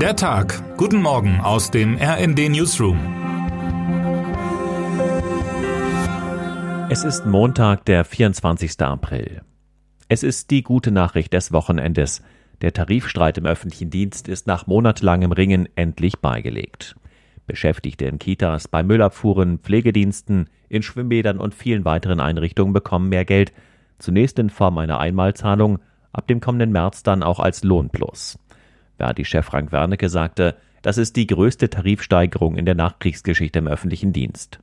Der Tag. Guten Morgen aus dem RND Newsroom. Es ist Montag, der 24. April. Es ist die gute Nachricht des Wochenendes. Der Tarifstreit im öffentlichen Dienst ist nach monatelangem Ringen endlich beigelegt. Beschäftigte in Kitas, bei Müllabfuhren, Pflegediensten, in Schwimmbädern und vielen weiteren Einrichtungen bekommen mehr Geld, zunächst in Form einer Einmalzahlung, ab dem kommenden März dann auch als Lohnplus. Verdi-Chef Frank Wernicke sagte, das ist die größte Tarifsteigerung in der Nachkriegsgeschichte im öffentlichen Dienst.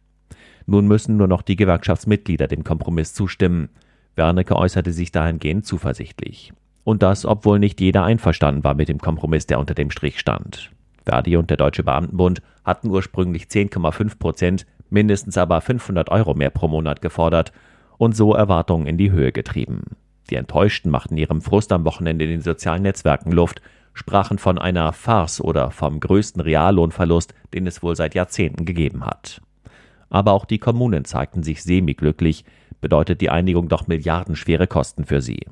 Nun müssen nur noch die Gewerkschaftsmitglieder dem Kompromiss zustimmen. Wernicke äußerte sich dahingehend zuversichtlich. Und das, obwohl nicht jeder einverstanden war mit dem Kompromiss, der unter dem Strich stand. Verdi und der Deutsche Beamtenbund hatten ursprünglich 10,5 Prozent, mindestens aber 500 Euro mehr pro Monat gefordert und so Erwartungen in die Höhe getrieben. Die Enttäuschten machten ihrem Frust am Wochenende in den sozialen Netzwerken Luft, sprachen von einer Farce oder vom größten Reallohnverlust, den es wohl seit Jahrzehnten gegeben hat. Aber auch die Kommunen zeigten sich semi-glücklich, bedeutet die Einigung doch milliardenschwere Kosten für sie.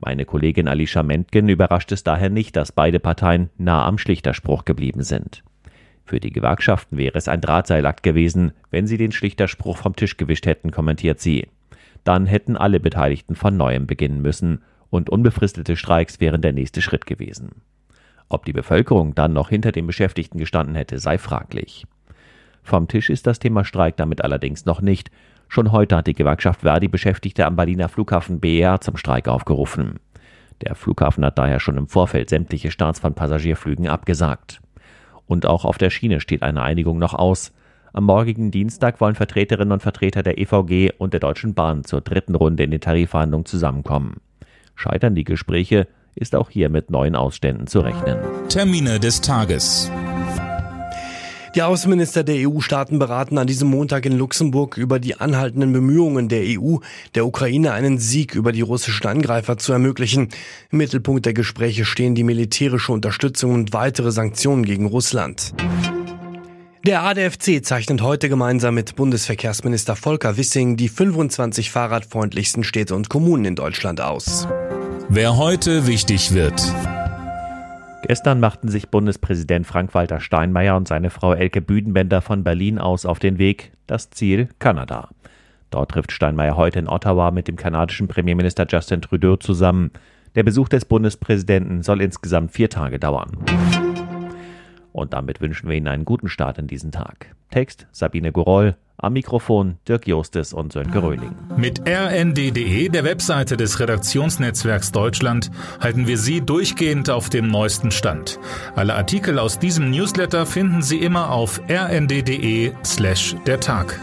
Meine Kollegin Alicia Mentgen überrascht es daher nicht, dass beide Parteien nah am Schlichterspruch geblieben sind. Für die Gewerkschaften wäre es ein Drahtseilakt gewesen, wenn sie den Schlichterspruch vom Tisch gewischt hätten, kommentiert sie dann hätten alle Beteiligten von neuem beginnen müssen und unbefristete Streiks wären der nächste Schritt gewesen. Ob die Bevölkerung dann noch hinter den Beschäftigten gestanden hätte, sei fraglich. Vom Tisch ist das Thema Streik damit allerdings noch nicht. Schon heute hat die Gewerkschaft Verdi Beschäftigte am Berliner Flughafen BER zum Streik aufgerufen. Der Flughafen hat daher schon im Vorfeld sämtliche Starts von Passagierflügen abgesagt. Und auch auf der Schiene steht eine Einigung noch aus. Am morgigen Dienstag wollen Vertreterinnen und Vertreter der EVG und der Deutschen Bahn zur dritten Runde in den Tarifverhandlungen zusammenkommen. Scheitern die Gespräche, ist auch hier mit neuen Ausständen zu rechnen. Termine des Tages. Die Außenminister der EU-Staaten beraten an diesem Montag in Luxemburg über die anhaltenden Bemühungen der EU, der Ukraine einen Sieg über die russischen Angreifer zu ermöglichen. Im Mittelpunkt der Gespräche stehen die militärische Unterstützung und weitere Sanktionen gegen Russland. Der ADFC zeichnet heute gemeinsam mit Bundesverkehrsminister Volker Wissing die 25 fahrradfreundlichsten Städte und Kommunen in Deutschland aus. Wer heute wichtig wird. Gestern machten sich Bundespräsident Frank-Walter Steinmeier und seine Frau Elke Büdenbender von Berlin aus auf den Weg, das Ziel Kanada. Dort trifft Steinmeier heute in Ottawa mit dem kanadischen Premierminister Justin Trudeau zusammen. Der Besuch des Bundespräsidenten soll insgesamt vier Tage dauern. Und damit wünschen wir Ihnen einen guten Start in diesen Tag. Text Sabine Goroll, am Mikrofon Dirk Jostes und Sönke Röhling. Mit rnd.de, der Webseite des Redaktionsnetzwerks Deutschland, halten wir Sie durchgehend auf dem neuesten Stand. Alle Artikel aus diesem Newsletter finden Sie immer auf rnd.de slash der Tag.